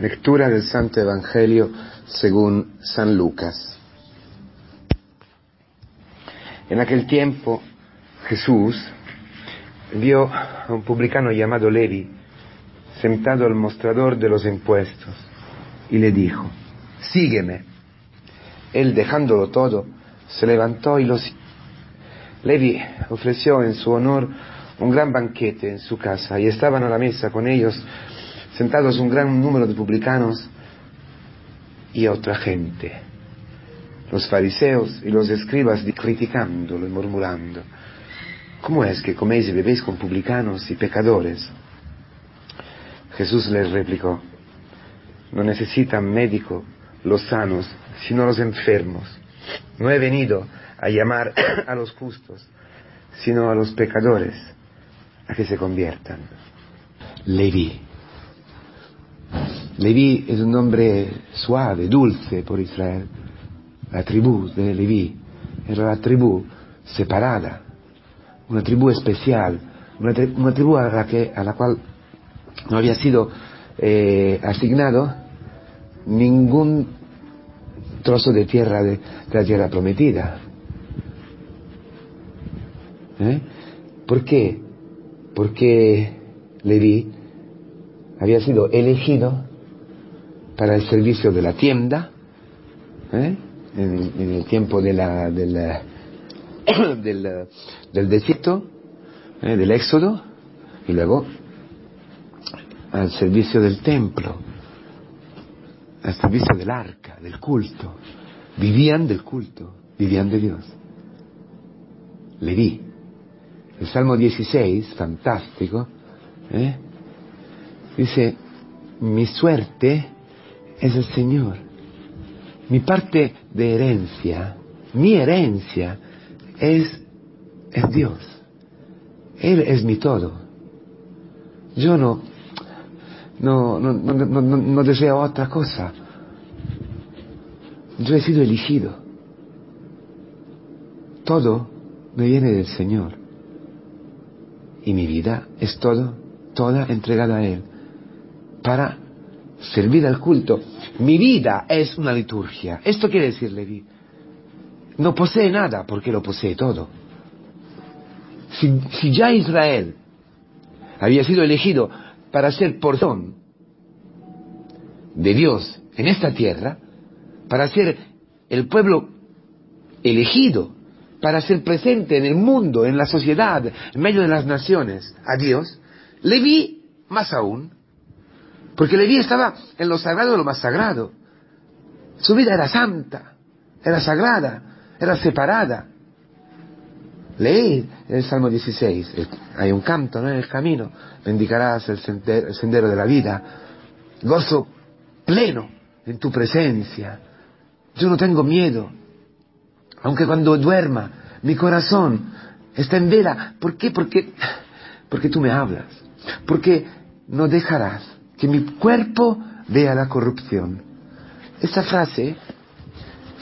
Lectura del Santo Evangelio según San Lucas. En aquel tiempo Jesús vio a un publicano llamado Levi sentado al mostrador de los impuestos y le dijo, sígueme. Él dejándolo todo, se levantó y lo siguió. Levi ofreció en su honor un gran banquete en su casa y estaban a la mesa con ellos sentados un gran número de publicanos y otra gente. Los fariseos y los escribas criticándolo y murmurando, ¿cómo es que coméis y bebéis con publicanos y pecadores? Jesús les replicó, no necesitan médico los sanos, sino los enfermos. No he venido a llamar a los justos, sino a los pecadores a que se conviertan. Leví. Leví es un nombre suave, dulce por Israel. La tribu de Leví era la tribu separada, una tribu especial, una, tribu a la, que, a la cual no había sido eh, asignado ningún trozo de tierra de, la tierra prometida. ¿Eh? ¿Por qué? Porque Leví había sido elegido para el servicio de la tienda ¿eh? en, el tiempo de del, del, desierto, ¿eh? del éxodo, y luego al servicio del templo, al servicio del arca, del culto. Vivían del culto, vivían de Dios. Leví. El Salmo 16, fantástico, ¿eh? dice, mi suerte es el Señor. Mi parte de herencia, mi herencia es, es Dios. Él es mi todo. Yo no, no, no, no, no, deseo otra cosa. Yo he sido elegido. Todo me viene del Señor. Y mi vida es todo, toda entregada a Él. Para servir al culto. Mi vida es una liturgia. Esto quiere decir Levi. No posee nada porque lo posee todo. Si, si ya Israel había sido elegido para ser porción de Dios en esta tierra, para ser el pueblo elegido, para ser presente en el mundo, en la sociedad, en medio de las naciones, a Dios, Leví más aún, porque Leví estaba en lo sagrado de lo más sagrado. Su vida era santa, era sagrada, era separada. Leí el Salmo 16, hay un canto ¿no? en el camino, bendicarás el sendero, de la vida, gozo pleno en tu presencia. Yo no tengo miedo, aunque cuando duerma mi corazón está en vela. ¿Por qué? Porque, porque tú me hablas, porque no dejarás que mi cuerpo vea la corrupción. Esta frase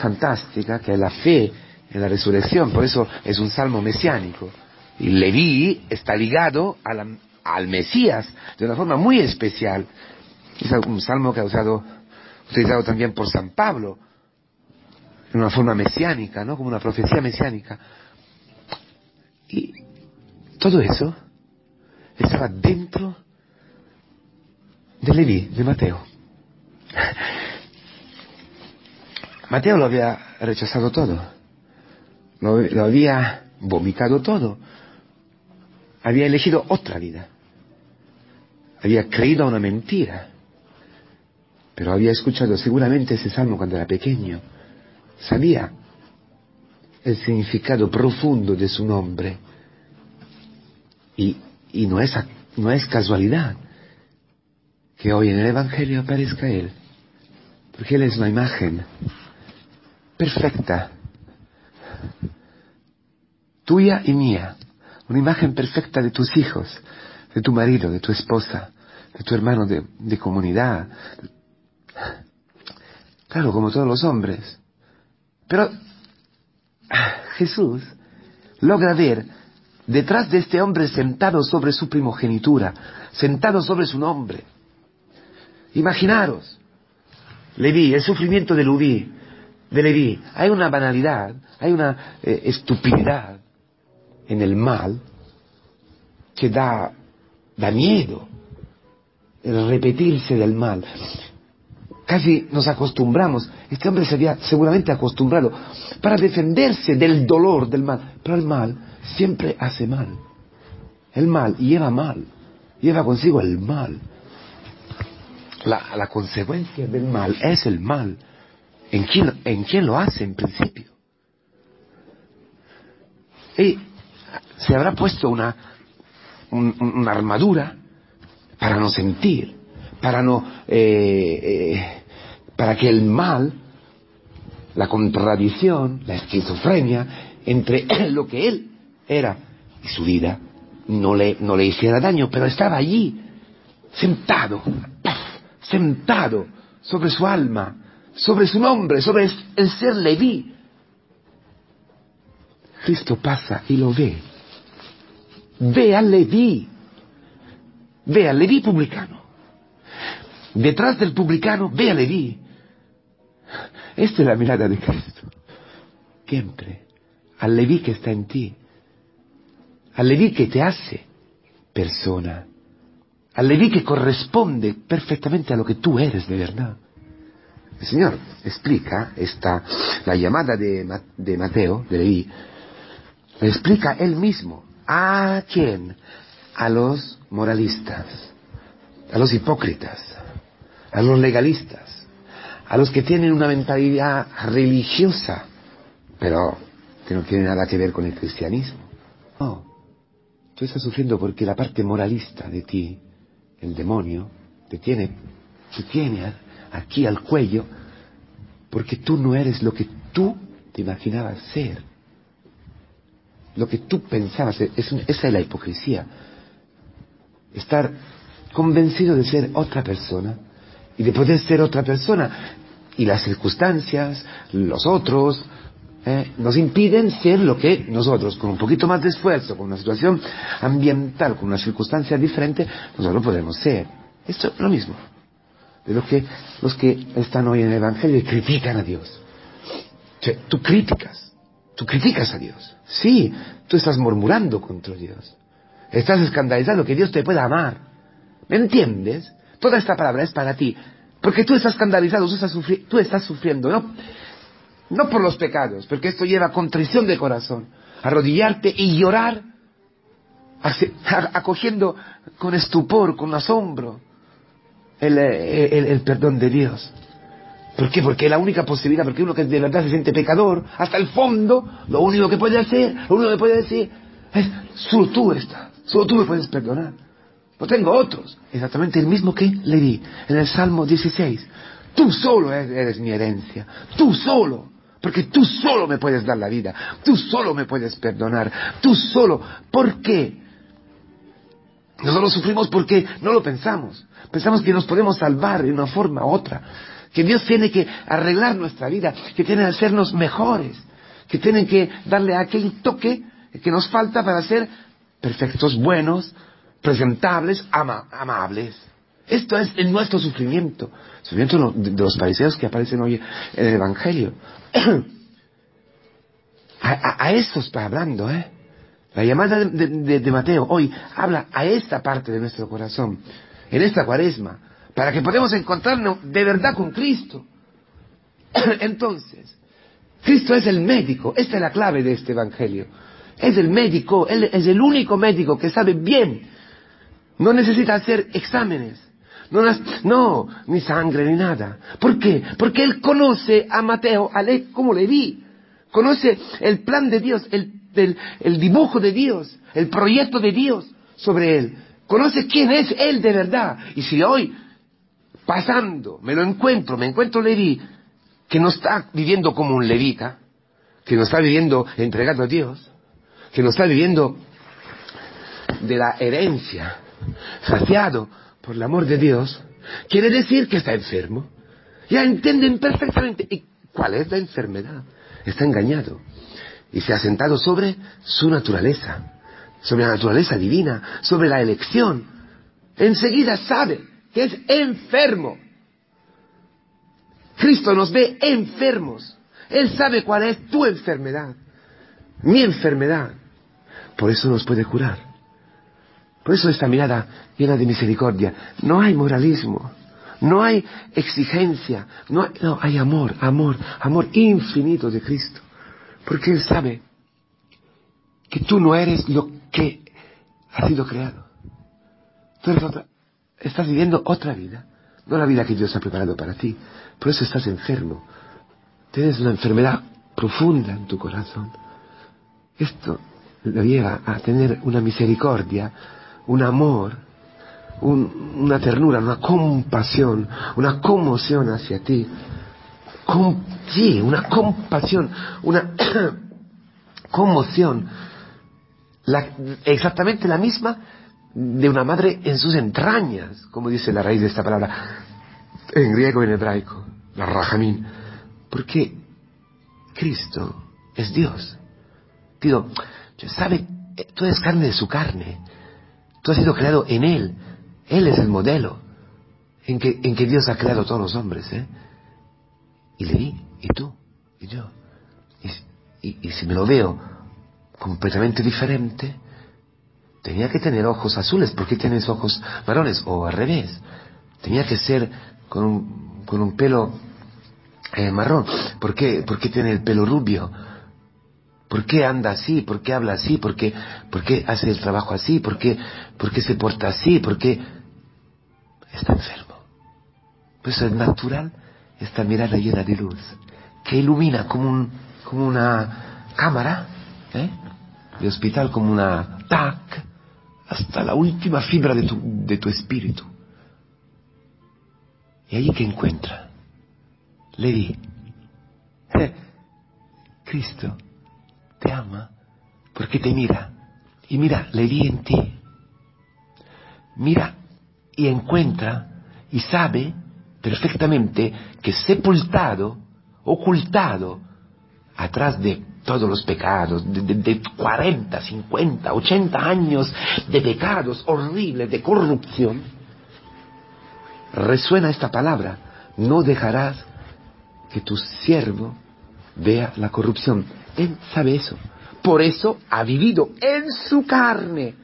fantástica, que es la fe en la resurrección, por eso es un salmo mesiánico. Y Leví está ligado al Mesías de una forma muy especial. Es un salmo que ha usado, utilizado también por San Pablo, en una forma mesiánica, ¿no? Como una profecía mesiánica. Y todo eso estaba dentro de Leví, de Mateo. Mateo lo había rechazado todo lo, había vomitado todo. Había elegido otra vida. Había creído a una mentira. Pero había escuchado seguramente ese salmo cuando era pequeño. Sabía el significado profundo de su nombre. Y, y no, es, no es casualidad que hoy en el Evangelio aparezca Él. Porque Él es una imagen perfecta tuya y mía, una imagen perfecta de tus hijos, de tu marido, de tu esposa, de tu hermano de, comunidad. Claro, como todos los hombres. Pero Jesús logra ver detrás de este hombre sentado sobre su primogenitura, sentado sobre su nombre, Imaginaros, Leví, el sufrimiento de Leví, de Leví. Hay una banalidad, hay una eh, estupidez en el mal que da, da miedo el repetirse del mal. Casi nos acostumbramos. Este hombre se había seguramente acostumbrado para defenderse del dolor del mal. Pero el mal siempre hace mal. El mal lleva mal. Lleva consigo el mal. La, consecuencia del mal es el mal. ¿En quién, ¿En quién lo hace en principio? Y se habrá puesto una, una armadura para no sentir, para no eh, eh, para que el mal, la contradicción, la esquizofrenia entre lo que él era y su vida no le, no le hiciera daño, pero estaba allí, sentado, sentado sobre su alma, sobre su nombre, sobre el ser Leví. Cristo pasa y lo ve. Ve a Leví. Ve a Leví publicano. Detrás del publicano, ve a Leví. Esta es la mirada de Cristo. Siempre. Al Leví que está en ti. Al Leví que te hace persona. Al Leví que corresponde perfectamente a lo que tú eres de verdad. El Señor explica esta, la llamada de, de Mateo, de Leví, explica él mismo. ¿A quién? A los moralistas, a los hipócritas, a los legalistas, a los que tienen una mentalidad religiosa, pero que no tiene nada que ver con el cristianismo. No, tú estás sufriendo porque la parte moralista de ti, el demonio, te tiene, te tiene aquí al cuello, porque tú no eres lo que tú te imaginabas ser. Lo que tú pensabas, ser. esa es la hipocresía. Estar convencido de ser otra persona y de poder ser otra persona. Y las circunstancias, los otros, eh, nos impiden ser lo que nosotros, con un poquito más de esfuerzo, con una situación ambiental, con una circunstancia diferente, nosotros podemos ser. Esto es lo mismo de lo que los que están hoy en el Evangelio y critican a Dios. tú críticas, tú criticas a Dios. Sí, tú estás murmurando contra Dios. Estás escandalizado que Dios te pueda amar. ¿Me entiendes? Toda esta palabra es para ti. Porque tú estás escandalizado, tú estás, sufriendo, ¿no? No por los pecados, porque esto lleva contrición de corazón. Arrodillarte y llorar, acogiendo con estupor, con asombro, el, el, perdón de Dios. ¿Por qué? Porque es la única posibilidad, porque uno que de verdad se siente pecador, hasta el fondo, lo único que puede hacer, lo único que puede decir, es, solo tú estás, solo tú me puedes perdonar. No tengo otros. Exactamente el mismo que le di en el Salmo 16. Tú solo eres mi herencia. Tú solo. Porque tú solo me puedes dar la vida. Tú solo me puedes perdonar. Tú solo. ¿Por qué? Nosotros sufrimos porque no lo pensamos. Pensamos que nos podemos salvar de una forma u otra. Que Dios tiene que arreglar nuestra vida. Que tiene que hacernos mejores. Que tiene que darle aquel toque que nos falta para ser perfectos, buenos, presentables, amables. Esto es en nuestro sufrimiento, sufrimiento de los fariseos que aparecen hoy en el Evangelio. a, eso está hablando, ¿eh? La llamada de, Mateo hoy habla a esta parte de nuestro corazón, en esta cuaresma, para que podamos encontrarnos de verdad con Cristo. Entonces, Cristo es el médico, esta es la clave de este Evangelio. Es el médico, Él es el único médico que sabe bien no necesita hacer exámenes. No, no, ni sangre ni nada. ¿Por qué? Porque él conoce a Mateo a como le vi. Conoce el plan de Dios, el, el dibujo de Dios, el proyecto de Dios sobre él. Conoce quién es él de verdad. Y si hoy, pasando, me lo encuentro, me encuentro Leví, que no está viviendo como un levita, que no está viviendo entregado a Dios, que no está viviendo de la herencia, saciado por el amor de Dios, quiere decir que está enfermo. Ya entienden perfectamente cuál es la enfermedad. Está engañado y se ha sentado sobre su naturaleza, sobre la naturaleza divina, sobre la elección. Enseguida sabe que es enfermo. Cristo nos ve enfermos. Él sabe cuál es tu enfermedad, mi enfermedad. Por eso nos puede curar. Por eso esta mirada llena de misericordia. No hay moralismo, no hay exigencia, no hay, no, hay amor, amor, amor infinito de Cristo. Porque Él sabe que tú no eres lo que has sido creado. Tú eres otra, estás viviendo otra vida, no la vida que Dios ha preparado para ti. Por eso estás enfermo. Tienes una enfermedad profunda en tu corazón. Esto lo lleva a tener una misericordia, un amor, una ternura, una compasión, una conmoción hacia ti. sí, una compasión, una conmoción, exactamente la misma de una madre en sus entrañas, como dice la raíz de esta palabra, en griego y en hebraico, la rajamín, porque Cristo es Dios. Digo, sabe, tú eres carne de su carne, tú has sido creado en Él, Él es el modelo en que, en que Dios ha creado a todos los hombres, ¿eh? Y le di, y tú, y yo. Y, si me lo veo completamente diferente, tenía que tener ojos azules, ¿por qué tienes ojos varones? O al revés, tenía que ser con un, con un pelo eh, marrón, ¿por qué, ¿por qué tiene el pelo rubio? ¿Por qué anda así? ¿Por qué habla así? ¿Por qué, por qué hace el trabajo así? ¿Por qué, ¿Por qué se porta así? ¿Por qué está enfermo? Pues es natural esta mirada llena de luz, que ilumina como, un, como una cámara ¿eh? de hospital, como una TAC, hasta la última fibra de tu, de tu espíritu. Y allí que encuentra, le Cristo te ama porque te mira. Y mira, le di en ti. Mira y encuentra y sabe perfectamente que sepultado, ocultado, atrás de todos los pecados, de, 40, 50, 80 años de pecados horribles, de corrupción, resuena esta palabra, no dejarás que tu siervo vea la corrupción. Él sabe eso. Por eso ha vivido en su carne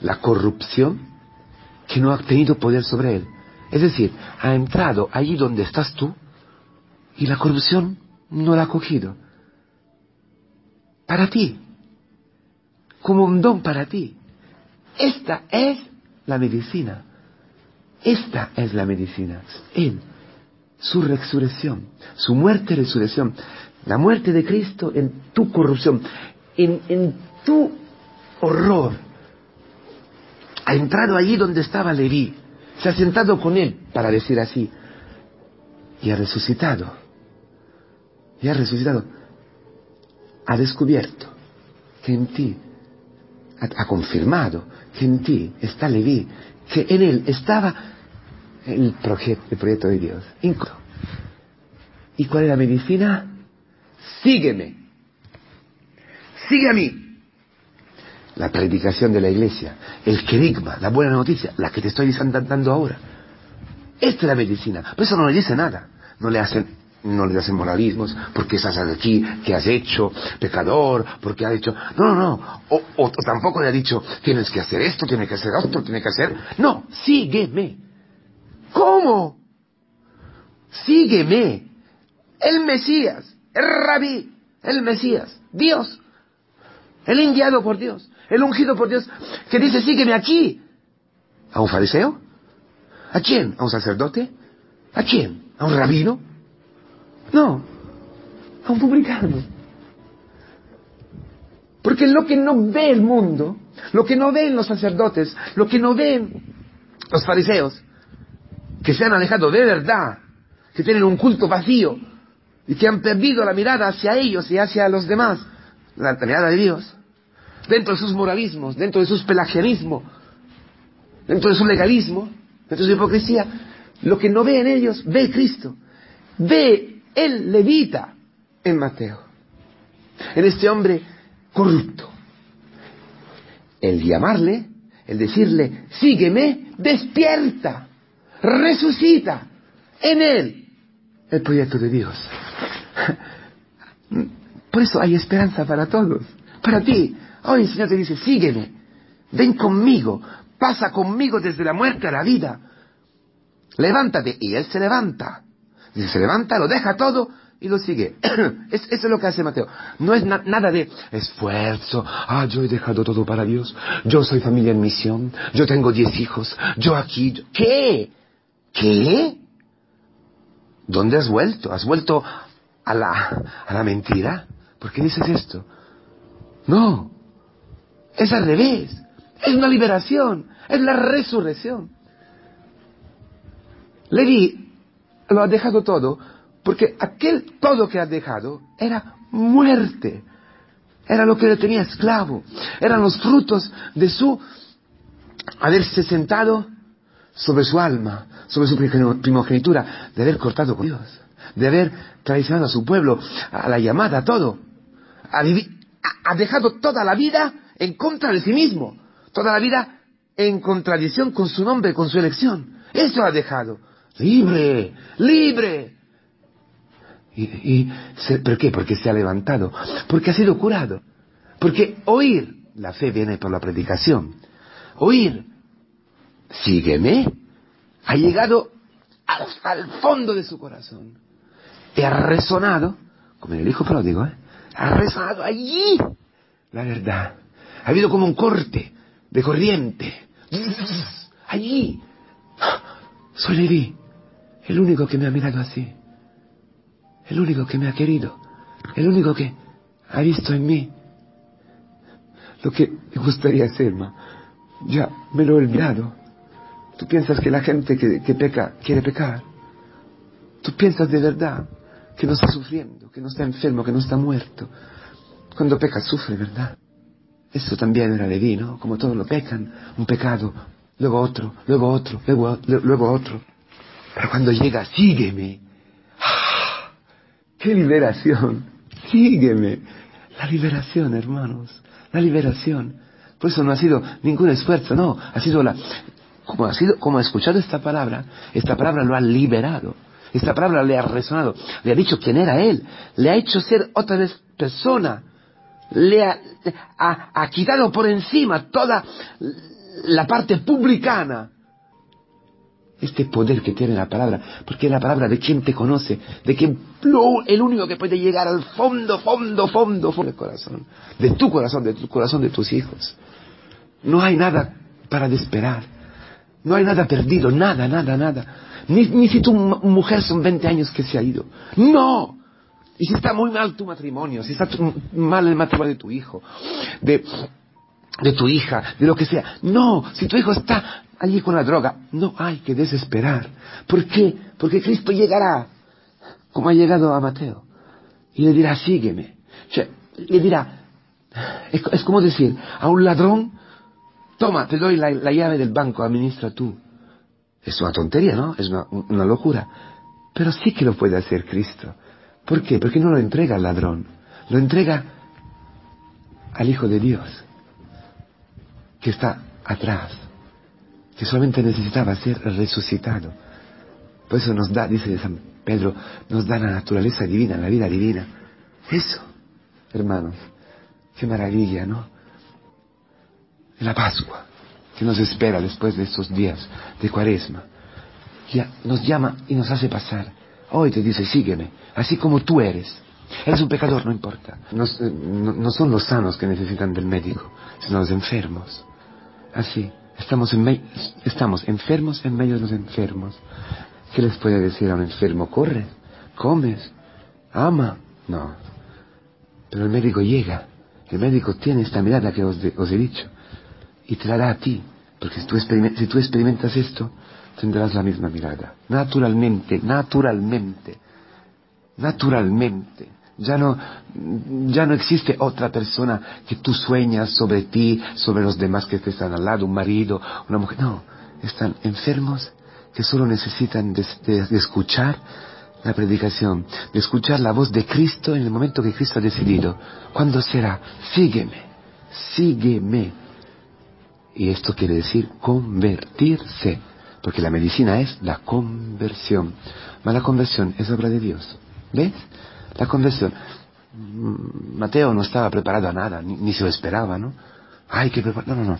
la corrupción que no ha tenido poder sobre él. Es decir, ha entrado allí donde estás tú y la corrupción no la ha cogido. Para ti, como un don para ti. Esta es la medicina. Esta es la medicina. Él, su resurrección, su muerte y resurrección. La muerte de Cristo en tu corrupción, en, en tu horror. Ha entrado allí donde estaba Leví. Se ha sentado con él, para decir así. Y ha resucitado y ha resucitado, ha descubierto que en ti, ha, confirmado que en ti está Leví, que en él estaba el proyecto, el proyecto de Dios. ¿Y cuál es la medicina? Sígueme. Sigue a mí. La predicación de la iglesia, el querigma, la buena noticia, la que te estoy dando ahora. Esta es la medicina. Por eso no le dice nada. No le hacen no le hacen moralismos, porque estás aquí, que has hecho, pecador, porque ha hecho... No, no, no. O, tampoco le ha dicho, tienes que hacer esto, tienes que hacer esto, tienes que hacer... No, sígueme. ¿Cómo? Sígueme. El Mesías, el rabí, el Mesías, Dios, el enviado por Dios, el ungido por Dios, que dice, sígueme aquí. ¿A un fariseo? ¿A quién? ¿A un sacerdote? ¿A quién? ¿A un rabino? No, a un publicano. Porque lo que no ve el mundo, lo que no ven los sacerdotes, lo que no ven los fariseos, que se han alejado de verdad, que tienen un culto vacío y que han perdido la mirada hacia ellos y hacia los demás, la mirada de Dios, dentro de sus moralismos, dentro de sus pelagianismo, dentro de su legalismo, dentro de su hipocresía, lo que no ve en ellos, ve Cristo, ve el levita en Mateo, en este hombre corrupto. El llamarle, el decirle, sígueme, despierta, resucita, en Él el proyecto de Dios. Por eso hay esperanza para todos, para ti. Hoy el Señor te dice, sígueme, ven conmigo, pasa conmigo desde la muerte a la vida. Levántate. Y Él se levanta. Se levanta, lo deja todo y lo sigue. eso es lo que hace Mateo. No es nada de esfuerzo. Ah, yo he dejado todo para Dios. Yo soy familia en misión. Yo tengo diez hijos. Yo aquí. ¿Qué? ¿Qué? ¿Dónde has vuelto? ¿Has vuelto a la, a la mentira? ¿Por qué dices esto? No. Es al revés. Es una liberación. Es la resurrección. Levi lo ha dejado todo porque aquel todo que ha dejado era muerte. Era lo que le tenía esclavo. Eran los frutos de su haberse sentado sobre su alma, sobre su primogenitura, de haber cortado con Dios, de haber traicionado a su pueblo, a la llamada, a todo. Ha, dejado toda la vida en contra de sí mismo, toda la vida en contradicción con su nombre, con su elección. Eso ha dejado. Libre, libre. ¿Y, y por qué? Porque se ha levantado, porque ha sido curado, porque oír, la fe viene por la predicación, oír sígueme, ha llegado al, fondo de su corazón. Y ha resonado, como en el hijo pródigo, ¿eh? ha resonado allí la verdad. Ha habido como un corte de corriente. Allí. Soy Levi, el único que me ha mirado así. El único que me ha querido. El único que ha visto en mí lo que me gustaría ser, ma. Ya me lo he olvidado. Tú piensas que la gente que, peca quiere pecar. Tú piensas de verdad que no está sufriendo, que no está enfermo, que no está muerto. Cuando peca sufre, ¿verdad? Eso también era de ¿no? Como todos lo pecan, un pecado, luego otro, luego otro, luego, luego otro. Pero cuando llega, sígueme. ¡Ah! ¡Qué liberación! Sígueme. La liberación, hermanos. La liberación. Por eso no ha sido ningún esfuerzo, no. Ha sido la, como ha, sido, como ha escuchado esta palabra, esta palabra lo ha liberado. Esta palabra le ha resonado, le ha dicho quién era él, le ha hecho ser otra vez persona, le ha, quitado por encima toda la parte publicana. Este poder que tiene la palabra, porque es la palabra de quien te conoce, de quien el único que puede llegar al fondo, fondo, fondo, fondo del corazón, de tu corazón, de tu corazón de tus hijos. No hay nada para desesperar. No hay nada perdido, nada, nada, nada. Ni, si tu mujer son 20 años que se ha ido. No. Y si está muy mal tu matrimonio, si está mal el matrimonio de tu hijo, de, de tu hija, de lo que sea. No, si tu hijo está allí con la droga, no hay que desesperar. ¿Por qué? Porque Cristo llegará, como ha llegado a Mateo, y le dirá, sígueme. O sea, le dirá, es como decir, a un ladrón Toma, te doy la, llave del banco, administra tú. Es una tontería, ¿no? Es una, locura. Pero sí que lo puede hacer Cristo. ¿Por qué? Porque no lo entrega al ladrón. Lo entrega al Hijo de Dios, que está atrás, que solamente necesitaba ser resucitado. Por eso nos da, dice San Pedro, nos da la naturaleza divina, la vida divina. Eso, hermanos, qué maravilla, ¿no? La Pascua que nos espera después de estos días de Cuaresma. Ya nos llama y nos hace pasar. Hoy te dice, sígueme, así como tú eres. Eres un pecador, no importa. Eh, no, son los sanos que necesitan del médico, sino los enfermos. Así, estamos, en estamos enfermos en medio de los enfermos. ¿Qué les puede decir a un enfermo? Corre, comes, ama. No. Pero el médico llega. El médico tiene esta mirada que os he dicho y te dará a ti. Porque si tú, si tú experimentas esto, tendrás la misma mirada. Naturalmente, naturalmente, naturalmente. Ya no, ya no existe otra persona que tú sueñas sobre ti, sobre los demás que te están al lado, un marido, una mujer. No, están enfermos que solo necesitan de, de escuchar la predicación, de escuchar la voz de Cristo en el momento que Cristo ha decidido. ¿Cuándo será? Sígueme, sígueme. Y esto quiere decir convertirse. Porque la medicina es la conversión. Mas la conversión es obra de Dios. ¿Ves? La conversión. Mm, Mateo no estaba preparado a nada, ni, se lo esperaba, ¿no? Ay, que preparar. No, no, no.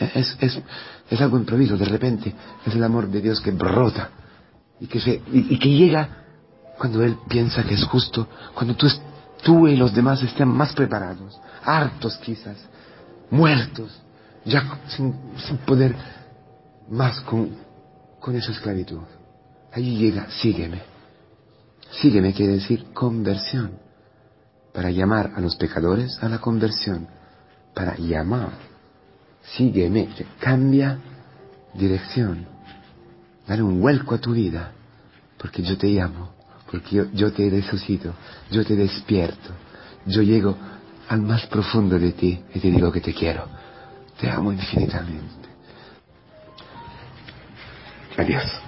Es, es, es, algo improviso, de repente. Es el amor de Dios que brota y que, se, y, que llega cuando Él piensa que es justo, cuando tú, tú y los demás estén más preparados, hartos quizás, muertos, ya sin, sin poder más con, con esa esclavitud. Allí llega, sígueme. Sígueme quiere decir conversión. Para llamar a los pecadores a la conversión. Para llamar. Sígueme. Cambia dirección. Dale un vuelco a tu vida. Porque yo te llamo. Porque yo, yo te resucito. Yo te despierto. Yo llego al más profundo de ti y te digo que te quiero. Te amo infinitamente. Adiós.